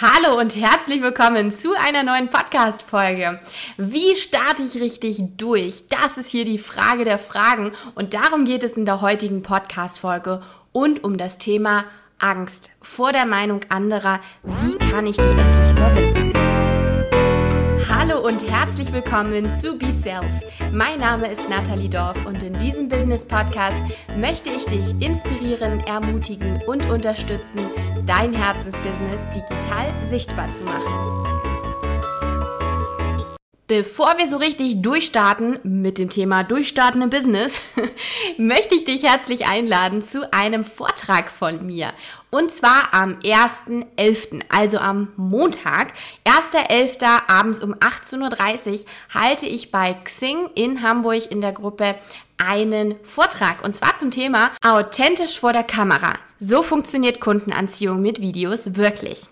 Hallo und herzlich willkommen zu einer neuen Podcast-Folge. Wie starte ich richtig durch? Das ist hier die Frage der Fragen und darum geht es in der heutigen Podcast-Folge und um das Thema Angst vor der Meinung anderer. Wie kann ich die endlich überwinden? Hallo und herzlich willkommen zu Be Self. Mein Name ist Nathalie Dorf und in diesem Business Podcast möchte ich dich inspirieren, ermutigen und unterstützen, dein Herzensbusiness digital sichtbar zu machen. Bevor wir so richtig durchstarten mit dem Thema Durchstarten im Business, möchte ich dich herzlich einladen zu einem Vortrag von mir. Und zwar am 1.11., also am Montag, 1.11. abends um 18.30 Uhr, halte ich bei Xing in Hamburg in der Gruppe einen Vortrag. Und zwar zum Thema authentisch vor der Kamera. So funktioniert Kundenanziehung mit Videos wirklich.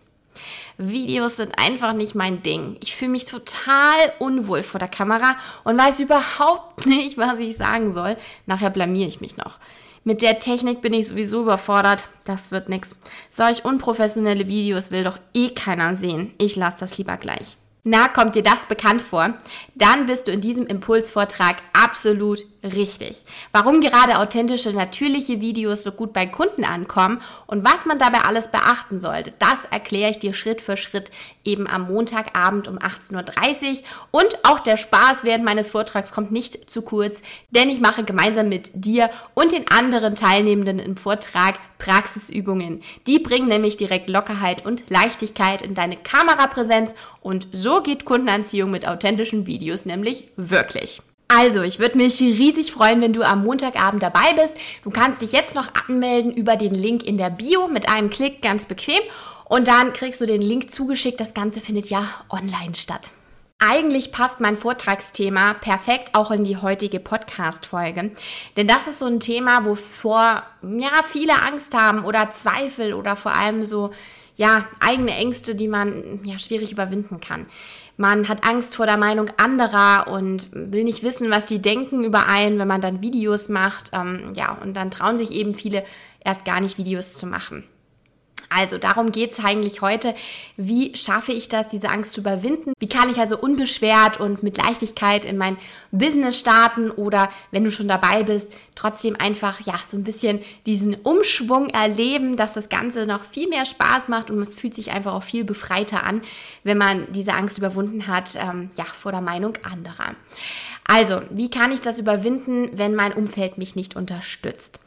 Videos sind einfach nicht mein Ding. Ich fühle mich total unwohl vor der Kamera und weiß überhaupt nicht, was ich sagen soll. Nachher blamier ich mich noch. Mit der Technik bin ich sowieso überfordert. Das wird nix. Solch unprofessionelle Videos will doch eh keiner sehen. Ich lasse das lieber gleich. Na, kommt dir das bekannt vor? Dann bist du in diesem Impulsvortrag absolut richtig. Warum gerade authentische, natürliche Videos so gut bei Kunden ankommen und was man dabei alles beachten sollte, das erkläre ich dir Schritt für Schritt eben am Montagabend um 18.30 Uhr. Und auch der Spaß während meines Vortrags kommt nicht zu kurz, denn ich mache gemeinsam mit dir und den anderen Teilnehmenden im Vortrag Praxisübungen. Die bringen nämlich direkt Lockerheit und Leichtigkeit in deine Kamerapräsenz und so geht Kundenanziehung mit authentischen Videos nämlich wirklich. Also, ich würde mich riesig freuen, wenn du am Montagabend dabei bist. Du kannst dich jetzt noch anmelden über den Link in der Bio mit einem Klick, ganz bequem. Und dann kriegst du den Link zugeschickt. Das Ganze findet ja online statt. Eigentlich passt mein Vortragsthema perfekt auch in die heutige Podcast-Folge. Denn das ist so ein Thema, wovor ja, viele Angst haben oder Zweifel oder vor allem so ja, eigene Ängste, die man ja schwierig überwinden kann. Man hat Angst vor der Meinung anderer und will nicht wissen, was die denken über einen, wenn man dann Videos macht. Ähm, ja, und dann trauen sich eben viele erst gar nicht Videos zu machen. Also darum geht es eigentlich heute. Wie schaffe ich das, diese Angst zu überwinden? Wie kann ich also unbeschwert und mit Leichtigkeit in mein Business starten oder wenn du schon dabei bist, trotzdem einfach ja so ein bisschen diesen Umschwung erleben, dass das Ganze noch viel mehr Spaß macht und es fühlt sich einfach auch viel befreiter an, wenn man diese Angst überwunden hat, ähm, ja, vor der Meinung anderer. Also, wie kann ich das überwinden, wenn mein Umfeld mich nicht unterstützt?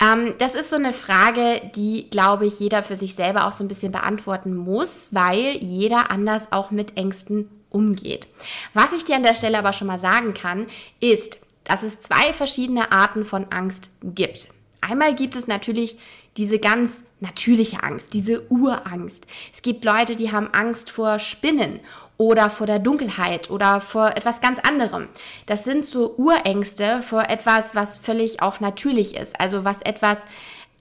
Ähm, das ist so eine Frage, die, glaube ich, jeder für sich selber auch so ein bisschen beantworten muss, weil jeder anders auch mit Ängsten umgeht. Was ich dir an der Stelle aber schon mal sagen kann, ist, dass es zwei verschiedene Arten von Angst gibt. Einmal gibt es natürlich diese ganz natürliche Angst, diese Urangst. Es gibt Leute, die haben Angst vor Spinnen oder vor der Dunkelheit oder vor etwas ganz anderem. Das sind so Urängste vor etwas, was völlig auch natürlich ist, also was etwas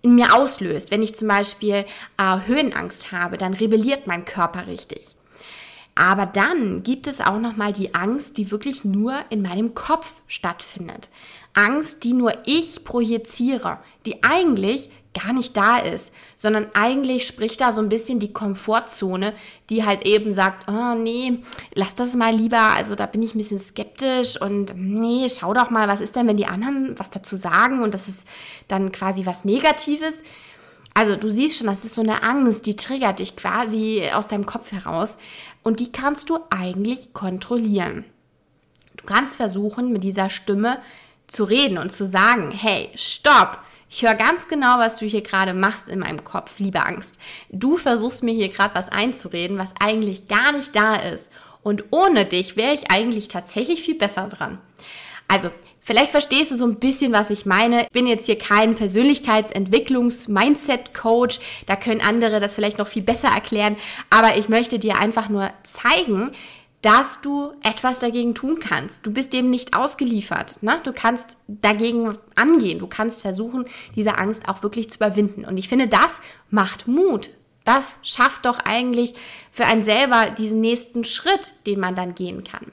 in mir auslöst. Wenn ich zum Beispiel äh, Höhenangst habe, dann rebelliert mein Körper richtig. Aber dann gibt es auch noch mal die Angst, die wirklich nur in meinem Kopf stattfindet. Angst, die nur ich projiziere, die eigentlich gar nicht da ist, sondern eigentlich spricht da so ein bisschen die Komfortzone, die halt eben sagt, oh nee, lass das mal lieber, also da bin ich ein bisschen skeptisch und nee, schau doch mal, was ist denn, wenn die anderen was dazu sagen und das ist dann quasi was Negatives. Also du siehst schon, das ist so eine Angst, die triggert dich quasi aus deinem Kopf heraus und die kannst du eigentlich kontrollieren. Du kannst versuchen, mit dieser Stimme zu reden und zu sagen, hey, stopp, ich höre ganz genau, was du hier gerade machst in meinem Kopf, liebe Angst. Du versuchst mir hier gerade was einzureden, was eigentlich gar nicht da ist. Und ohne dich wäre ich eigentlich tatsächlich viel besser dran. Also, vielleicht verstehst du so ein bisschen, was ich meine. Ich bin jetzt hier kein Persönlichkeitsentwicklungs-Mindset-Coach. Da können andere das vielleicht noch viel besser erklären. Aber ich möchte dir einfach nur zeigen, dass du etwas dagegen tun kannst. Du bist dem nicht ausgeliefert. Ne? Du kannst dagegen angehen. Du kannst versuchen, diese Angst auch wirklich zu überwinden. Und ich finde, das macht Mut. Das schafft doch eigentlich für einen selber diesen nächsten Schritt, den man dann gehen kann.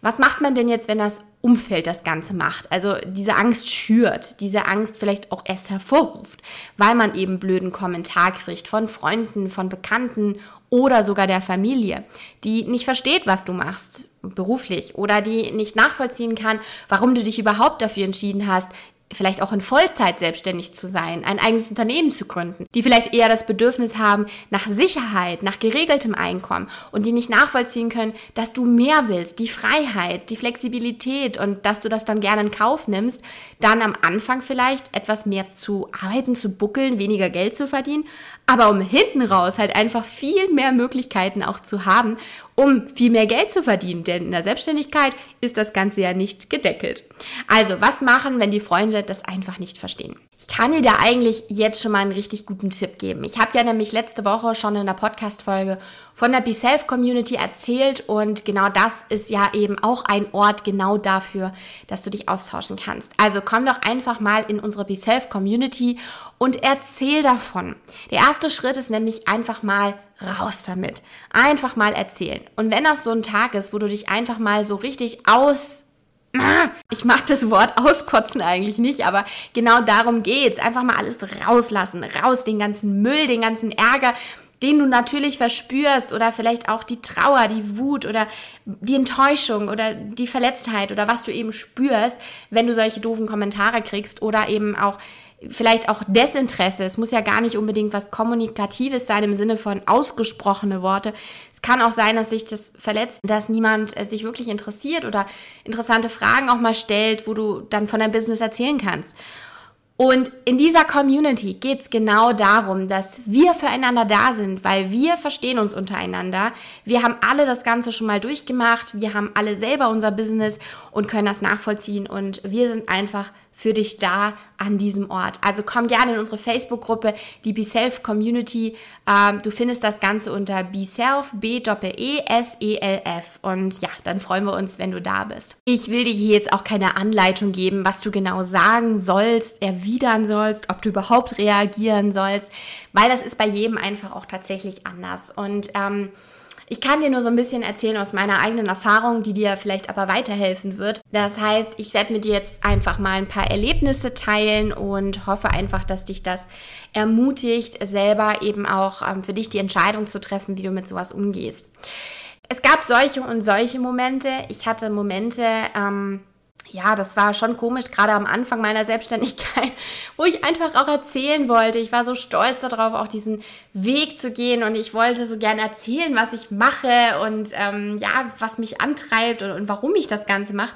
Was macht man denn jetzt, wenn das Umfeld das Ganze macht? Also diese Angst schürt, diese Angst vielleicht auch erst hervorruft, weil man eben blöden Kommentar kriegt von Freunden, von Bekannten oder sogar der Familie, die nicht versteht, was du machst beruflich oder die nicht nachvollziehen kann, warum du dich überhaupt dafür entschieden hast, vielleicht auch in Vollzeit selbstständig zu sein, ein eigenes Unternehmen zu gründen, die vielleicht eher das Bedürfnis haben nach Sicherheit, nach geregeltem Einkommen und die nicht nachvollziehen können, dass du mehr willst, die Freiheit, die Flexibilität und dass du das dann gerne in Kauf nimmst, dann am Anfang vielleicht etwas mehr zu arbeiten, zu buckeln, weniger Geld zu verdienen, aber um hinten raus halt einfach viel mehr Möglichkeiten auch zu haben, um viel mehr Geld zu verdienen. Denn in der Selbstständigkeit ist das Ganze ja nicht gedeckelt. Also, was machen, wenn die Freunde das einfach nicht verstehen? Ich kann dir da eigentlich jetzt schon mal einen richtig guten Tipp geben. Ich habe ja nämlich letzte Woche schon in der Podcast-Folge von der Be Self Community erzählt und genau das ist ja eben auch ein Ort genau dafür, dass du dich austauschen kannst. Also komm doch einfach mal in unsere Be Self Community und erzähl davon. Der erste Schritt ist nämlich einfach mal raus damit. Einfach mal erzählen. Und wenn das so ein Tag ist, wo du dich einfach mal so richtig aus ich mag das Wort auskotzen eigentlich nicht, aber genau darum geht's. Einfach mal alles rauslassen, raus den ganzen Müll, den ganzen Ärger, den du natürlich verspürst oder vielleicht auch die Trauer, die Wut oder die Enttäuschung oder die Verletztheit oder was du eben spürst, wenn du solche doofen Kommentare kriegst oder eben auch vielleicht auch Desinteresse. Es muss ja gar nicht unbedingt was Kommunikatives sein im Sinne von ausgesprochene Worte. Es kann auch sein, dass sich das verletzt, dass niemand äh, sich wirklich interessiert oder interessante Fragen auch mal stellt, wo du dann von deinem Business erzählen kannst. Und in dieser Community geht es genau darum, dass wir füreinander da sind, weil wir verstehen uns untereinander. Wir haben alle das Ganze schon mal durchgemacht, wir haben alle selber unser Business und können das nachvollziehen und wir sind einfach für dich da an diesem Ort. Also komm gerne in unsere Facebook-Gruppe, die Be Self Community. Ähm, du findest das Ganze unter Be Self, B E E. Und ja, dann freuen wir uns, wenn du da bist. Ich will dir hier jetzt auch keine Anleitung geben, was du genau sagen sollst, erwidern sollst, ob du überhaupt reagieren sollst, weil das ist bei jedem einfach auch tatsächlich anders. Und ähm, ich kann dir nur so ein bisschen erzählen aus meiner eigenen Erfahrung, die dir vielleicht aber weiterhelfen wird. Das heißt, ich werde mit dir jetzt einfach mal ein paar Erlebnisse teilen und hoffe einfach, dass dich das ermutigt, selber eben auch ähm, für dich die Entscheidung zu treffen, wie du mit sowas umgehst. Es gab solche und solche Momente. Ich hatte Momente, ähm, ja, das war schon komisch, gerade am Anfang meiner Selbstständigkeit, wo ich einfach auch erzählen wollte. Ich war so stolz darauf, auch diesen Weg zu gehen und ich wollte so gerne erzählen, was ich mache und ähm, ja, was mich antreibt und, und warum ich das Ganze mache.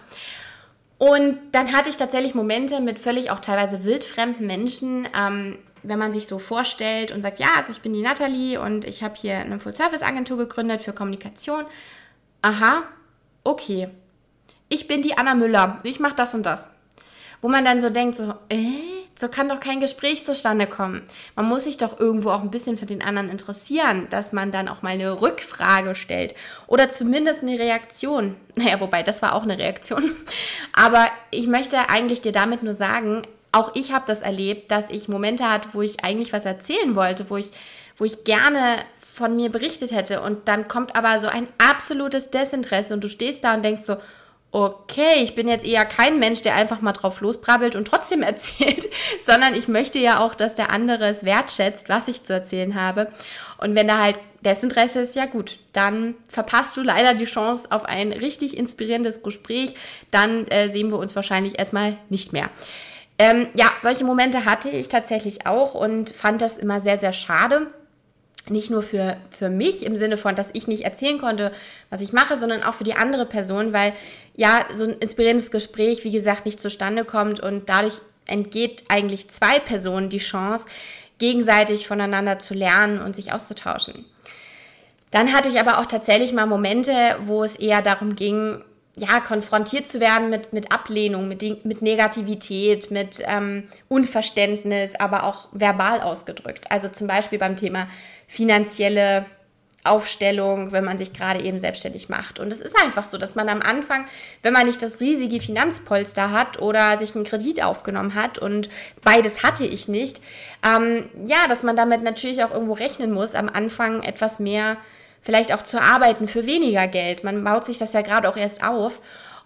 Und dann hatte ich tatsächlich Momente mit völlig auch teilweise wildfremden Menschen, ähm, wenn man sich so vorstellt und sagt, ja, also ich bin die Nathalie und ich habe hier eine Full-Service-Agentur gegründet für Kommunikation. Aha, okay ich bin die Anna Müller, ich mache das und das. Wo man dann so denkt, so, äh, so kann doch kein Gespräch zustande kommen. Man muss sich doch irgendwo auch ein bisschen für den anderen interessieren, dass man dann auch mal eine Rückfrage stellt oder zumindest eine Reaktion. Naja, wobei, das war auch eine Reaktion. Aber ich möchte eigentlich dir damit nur sagen, auch ich habe das erlebt, dass ich Momente hatte, wo ich eigentlich was erzählen wollte, wo ich, wo ich gerne von mir berichtet hätte und dann kommt aber so ein absolutes Desinteresse und du stehst da und denkst so, okay, ich bin jetzt eher kein Mensch, der einfach mal drauf losbrabbelt und trotzdem erzählt, sondern ich möchte ja auch, dass der andere es wertschätzt, was ich zu erzählen habe. Und wenn da halt Desinteresse ist, ja gut, dann verpasst du leider die Chance auf ein richtig inspirierendes Gespräch. Dann äh, sehen wir uns wahrscheinlich erstmal nicht mehr. Ähm, ja, solche Momente hatte ich tatsächlich auch und fand das immer sehr, sehr schade nicht nur für, für mich im Sinne von, dass ich nicht erzählen konnte, was ich mache, sondern auch für die andere Person, weil ja, so ein inspirierendes Gespräch, wie gesagt, nicht zustande kommt und dadurch entgeht eigentlich zwei Personen die Chance, gegenseitig voneinander zu lernen und sich auszutauschen. Dann hatte ich aber auch tatsächlich mal Momente, wo es eher darum ging, ja, konfrontiert zu werden mit, mit Ablehnung, mit, mit Negativität, mit ähm, Unverständnis, aber auch verbal ausgedrückt. Also zum Beispiel beim Thema finanzielle Aufstellung, wenn man sich gerade eben selbstständig macht. Und es ist einfach so, dass man am Anfang, wenn man nicht das riesige Finanzpolster hat oder sich einen Kredit aufgenommen hat und beides hatte ich nicht, ähm, ja, dass man damit natürlich auch irgendwo rechnen muss, am Anfang etwas mehr vielleicht auch zu arbeiten für weniger Geld. Man baut sich das ja gerade auch erst auf.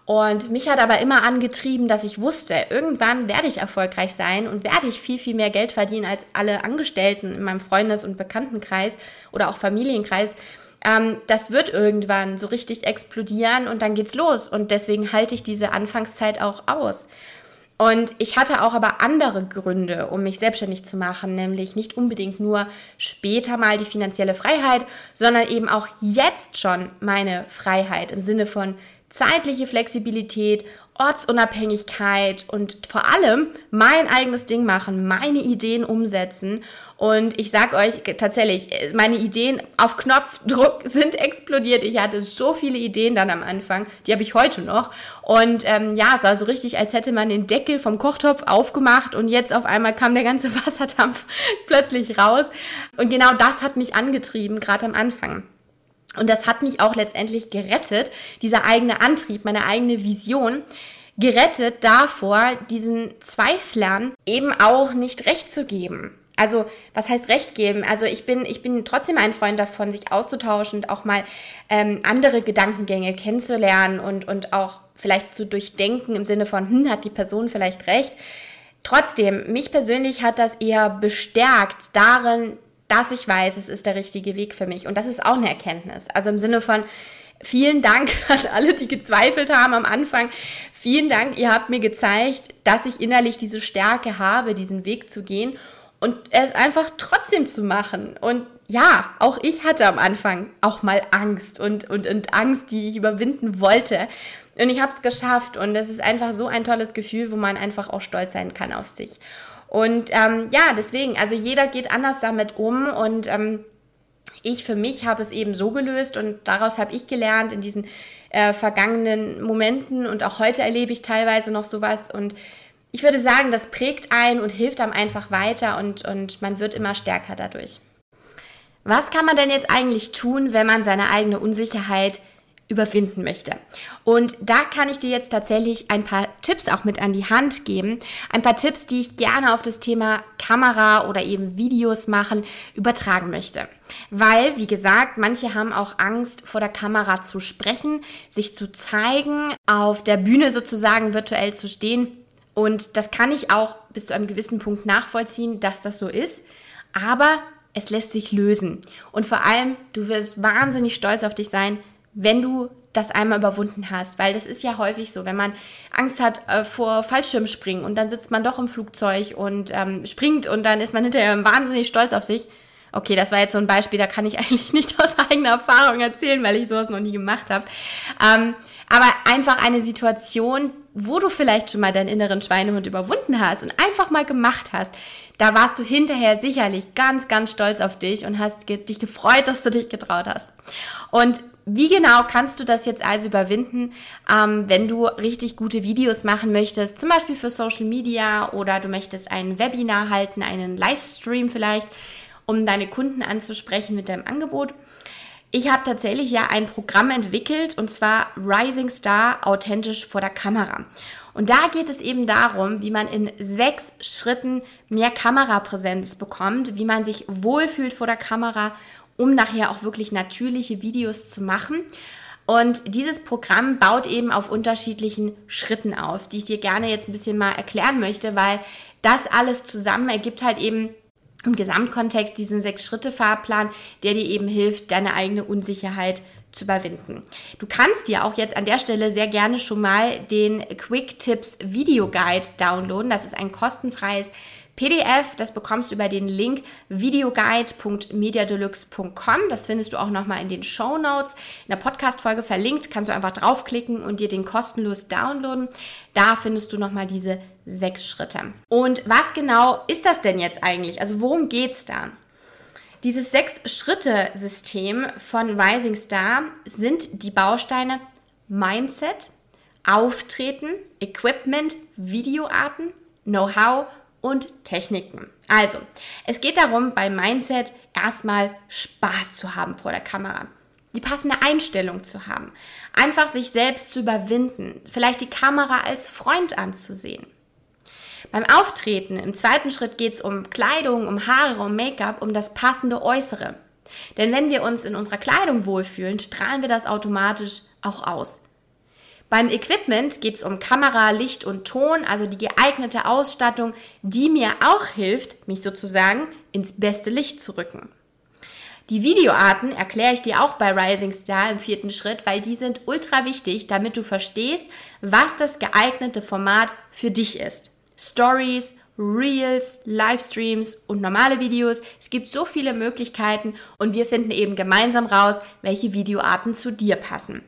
Und mich hat aber immer angetrieben, dass ich wusste, irgendwann werde ich erfolgreich sein und werde ich viel, viel mehr Geld verdienen als alle Angestellten in meinem Freundes- und Bekanntenkreis oder auch Familienkreis. Ähm, das wird irgendwann so richtig explodieren und dann geht's los. Und deswegen halte ich diese Anfangszeit auch aus. Und ich hatte auch aber andere Gründe, um mich selbstständig zu machen, nämlich nicht unbedingt nur später mal die finanzielle Freiheit, sondern eben auch jetzt schon meine Freiheit im Sinne von zeitliche Flexibilität, Ortsunabhängigkeit und vor allem mein eigenes Ding machen, meine Ideen umsetzen. Und ich sag euch tatsächlich, meine Ideen auf Knopfdruck sind explodiert. Ich hatte so viele Ideen dann am Anfang, die habe ich heute noch. Und ähm, ja, es war so richtig, als hätte man den Deckel vom Kochtopf aufgemacht und jetzt auf einmal kam der ganze Wasserdampf plötzlich raus. Und genau das hat mich angetrieben, gerade am Anfang. Und das hat mich auch letztendlich gerettet, dieser eigene Antrieb, meine eigene Vision, gerettet davor, diesen Zweiflern eben auch nicht recht zu geben. Also, was heißt Recht geben? Also, ich bin, ich bin trotzdem ein Freund davon, sich auszutauschen und auch mal ähm, andere Gedankengänge kennenzulernen und, und auch vielleicht zu durchdenken im Sinne von, hm, hat die Person vielleicht recht? Trotzdem, mich persönlich hat das eher bestärkt darin, dass ich weiß, es ist der richtige Weg für mich. Und das ist auch eine Erkenntnis. Also im Sinne von, vielen Dank an alle, die gezweifelt haben am Anfang. Vielen Dank, ihr habt mir gezeigt, dass ich innerlich diese Stärke habe, diesen Weg zu gehen und es einfach trotzdem zu machen. Und ja, auch ich hatte am Anfang auch mal Angst und, und, und Angst, die ich überwinden wollte. Und ich habe es geschafft und es ist einfach so ein tolles Gefühl, wo man einfach auch stolz sein kann auf sich. Und ähm, ja, deswegen, also jeder geht anders damit um und ähm, ich für mich habe es eben so gelöst und daraus habe ich gelernt in diesen äh, vergangenen Momenten und auch heute erlebe ich teilweise noch sowas und ich würde sagen, das prägt ein und hilft einem einfach weiter und, und man wird immer stärker dadurch. Was kann man denn jetzt eigentlich tun, wenn man seine eigene Unsicherheit überwinden möchte. Und da kann ich dir jetzt tatsächlich ein paar Tipps auch mit an die Hand geben. Ein paar Tipps, die ich gerne auf das Thema Kamera oder eben Videos machen übertragen möchte. Weil, wie gesagt, manche haben auch Angst, vor der Kamera zu sprechen, sich zu zeigen, auf der Bühne sozusagen virtuell zu stehen. Und das kann ich auch bis zu einem gewissen Punkt nachvollziehen, dass das so ist. Aber es lässt sich lösen. Und vor allem, du wirst wahnsinnig stolz auf dich sein, wenn du das einmal überwunden hast, weil das ist ja häufig so, wenn man Angst hat äh, vor Fallschirmspringen und dann sitzt man doch im Flugzeug und ähm, springt und dann ist man hinterher wahnsinnig stolz auf sich. Okay, das war jetzt so ein Beispiel, da kann ich eigentlich nicht aus eigener Erfahrung erzählen, weil ich sowas noch nie gemacht habe. Ähm, aber einfach eine Situation, wo du vielleicht schon mal deinen inneren Schweinehund überwunden hast und einfach mal gemacht hast, da warst du hinterher sicherlich ganz, ganz stolz auf dich und hast dich gefreut, dass du dich getraut hast. Und wie genau kannst du das jetzt also überwinden, ähm, wenn du richtig gute Videos machen möchtest, zum Beispiel für Social Media oder du möchtest ein Webinar halten, einen Livestream vielleicht, um deine Kunden anzusprechen mit deinem Angebot? Ich habe tatsächlich ja ein Programm entwickelt und zwar Rising Star authentisch vor der Kamera. Und da geht es eben darum, wie man in sechs Schritten mehr Kamerapräsenz bekommt, wie man sich wohlfühlt vor der Kamera um nachher auch wirklich natürliche Videos zu machen. Und dieses Programm baut eben auf unterschiedlichen Schritten auf, die ich dir gerne jetzt ein bisschen mal erklären möchte, weil das alles zusammen ergibt halt eben im Gesamtkontext diesen Sechs-Schritte-Fahrplan, der dir eben hilft, deine eigene Unsicherheit zu überwinden. Du kannst dir auch jetzt an der Stelle sehr gerne schon mal den Quick Tips Video Guide downloaden. Das ist ein kostenfreies PDF, das bekommst du über den Link videoguide.mediadeluxe.com. Das findest du auch nochmal in den Show Notes. In der Podcast-Folge verlinkt, kannst du einfach draufklicken und dir den kostenlos downloaden. Da findest du nochmal diese sechs Schritte. Und was genau ist das denn jetzt eigentlich? Also worum geht es da? Dieses Sechs-Schritte-System von Rising Star sind die Bausteine Mindset, Auftreten, Equipment, Videoarten, Know-how und Techniken. Also, es geht darum, beim Mindset erstmal Spaß zu haben vor der Kamera. Die passende Einstellung zu haben. Einfach sich selbst zu überwinden. Vielleicht die Kamera als Freund anzusehen. Beim Auftreten im zweiten Schritt geht es um Kleidung, um Haare, um Make-up, um das passende Äußere. Denn wenn wir uns in unserer Kleidung wohlfühlen, strahlen wir das automatisch auch aus. Beim Equipment geht es um Kamera, Licht und Ton, also die geeignete Ausstattung, die mir auch hilft, mich sozusagen ins beste Licht zu rücken. Die Videoarten erkläre ich dir auch bei Rising Star im vierten Schritt, weil die sind ultra wichtig, damit du verstehst, was das geeignete Format für dich ist. Stories, Reels, Livestreams und normale Videos. Es gibt so viele Möglichkeiten und wir finden eben gemeinsam raus, welche Videoarten zu dir passen.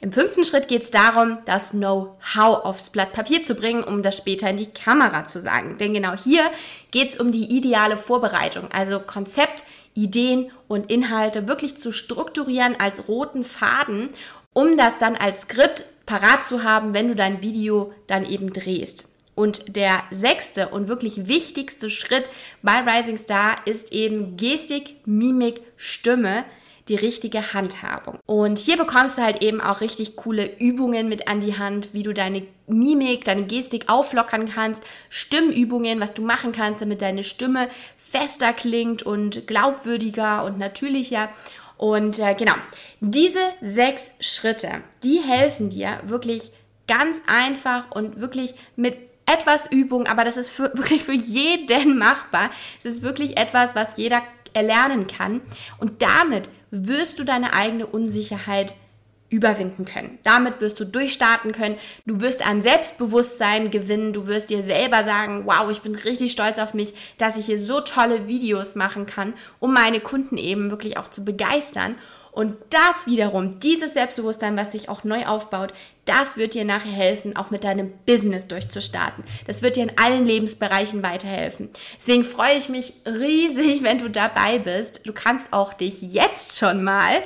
Im fünften Schritt geht es darum, das Know-how aufs Blatt Papier zu bringen, um das später in die Kamera zu sagen. Denn genau hier geht es um die ideale Vorbereitung, also Konzept, Ideen und Inhalte wirklich zu strukturieren als roten Faden, um das dann als Skript parat zu haben, wenn du dein Video dann eben drehst. Und der sechste und wirklich wichtigste Schritt bei Rising Star ist eben Gestik, Mimik, Stimme, die richtige Handhabung. Und hier bekommst du halt eben auch richtig coole Übungen mit an die Hand, wie du deine Mimik, deine Gestik auflockern kannst, Stimmübungen, was du machen kannst, damit deine Stimme fester klingt und glaubwürdiger und natürlicher. Und äh, genau, diese sechs Schritte, die helfen dir wirklich ganz einfach und wirklich mit etwas Übung, aber das ist für, wirklich für jeden machbar. Es ist wirklich etwas, was jeder erlernen kann. Und damit wirst du deine eigene Unsicherheit überwinden können. Damit wirst du durchstarten können. Du wirst an Selbstbewusstsein gewinnen. Du wirst dir selber sagen, wow, ich bin richtig stolz auf mich, dass ich hier so tolle Videos machen kann, um meine Kunden eben wirklich auch zu begeistern. Und das wiederum, dieses Selbstbewusstsein, was sich auch neu aufbaut, das wird dir nachher helfen, auch mit deinem Business durchzustarten. Das wird dir in allen Lebensbereichen weiterhelfen. Deswegen freue ich mich riesig, wenn du dabei bist. Du kannst auch dich jetzt schon mal,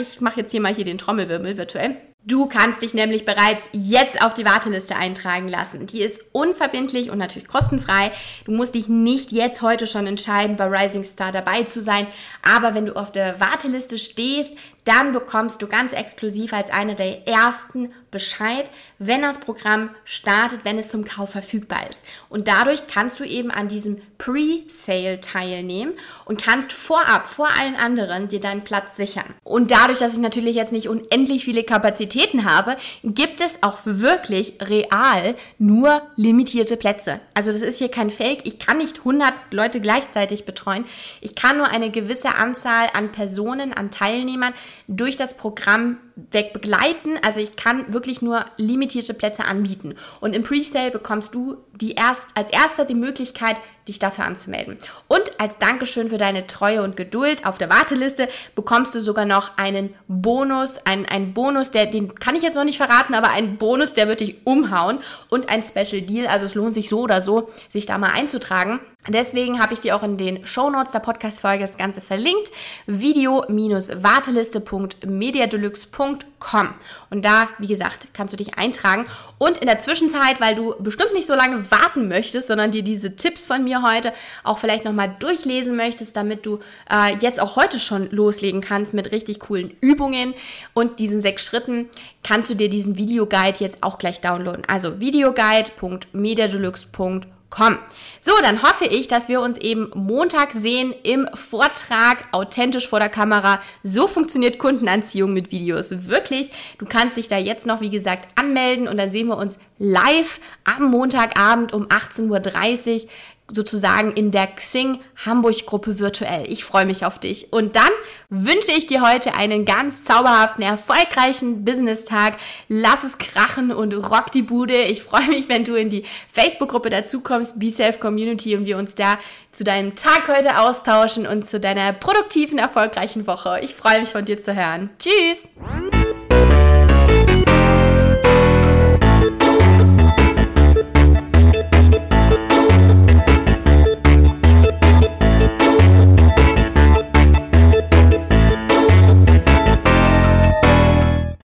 ich mache jetzt hier mal hier den Trommelwirbel virtuell, Du kannst dich nämlich bereits jetzt auf die Warteliste eintragen lassen. Die ist unverbindlich und natürlich kostenfrei. Du musst dich nicht jetzt heute schon entscheiden, bei Rising Star dabei zu sein. Aber wenn du auf der Warteliste stehst, dann bekommst du ganz exklusiv als eine der ersten Bescheid, wenn das Programm startet, wenn es zum Kauf verfügbar ist. Und dadurch kannst du eben an diesem Pre-Sale teilnehmen und kannst vorab, vor allen anderen, dir deinen Platz sichern. Und dadurch, dass ich natürlich jetzt nicht unendlich viele Kapazitäten habe, gibt es auch wirklich real nur limitierte Plätze. Also das ist hier kein Fake. Ich kann nicht 100 Leute gleichzeitig betreuen. Ich kann nur eine gewisse Anzahl an Personen, an Teilnehmern durch das Programm weg begleiten. Also ich kann wirklich nur limitierte Plätze anbieten. Und im Presale bekommst du die erst, als erster die Möglichkeit, dich dafür anzumelden. Und als Dankeschön für deine Treue und Geduld auf der Warteliste bekommst du sogar noch einen Bonus, einen, einen Bonus, der, den kann ich jetzt noch nicht verraten, aber einen Bonus, der wird dich umhauen und ein Special Deal. Also es lohnt sich so oder so, sich da mal einzutragen. Deswegen habe ich dir auch in den Show Notes der Podcast-Folge das Ganze verlinkt. Video-warteliste.mediadeluxe.com. Und da, wie gesagt, kannst du dich eintragen. Und in der Zwischenzeit, weil du bestimmt nicht so lange warten möchtest, sondern dir diese Tipps von mir heute auch vielleicht nochmal durchlesen möchtest, damit du äh, jetzt auch heute schon loslegen kannst mit richtig coolen Übungen und diesen sechs Schritten, kannst du dir diesen Videoguide jetzt auch gleich downloaden. Also videoguide.mediadeluxe.com Komm. So, dann hoffe ich, dass wir uns eben Montag sehen im Vortrag authentisch vor der Kamera. So funktioniert Kundenanziehung mit Videos. Wirklich. Du kannst dich da jetzt noch, wie gesagt, anmelden und dann sehen wir uns live am Montagabend um 18.30 Uhr sozusagen in der Xing Hamburg Gruppe virtuell. Ich freue mich auf dich. Und dann wünsche ich dir heute einen ganz zauberhaften, erfolgreichen Business-Tag. Lass es krachen und rock die Bude. Ich freue mich, wenn du in die Facebook-Gruppe dazukommst, Be Self Community, und wir uns da zu deinem Tag heute austauschen und zu deiner produktiven, erfolgreichen Woche. Ich freue mich von dir zu hören. Tschüss!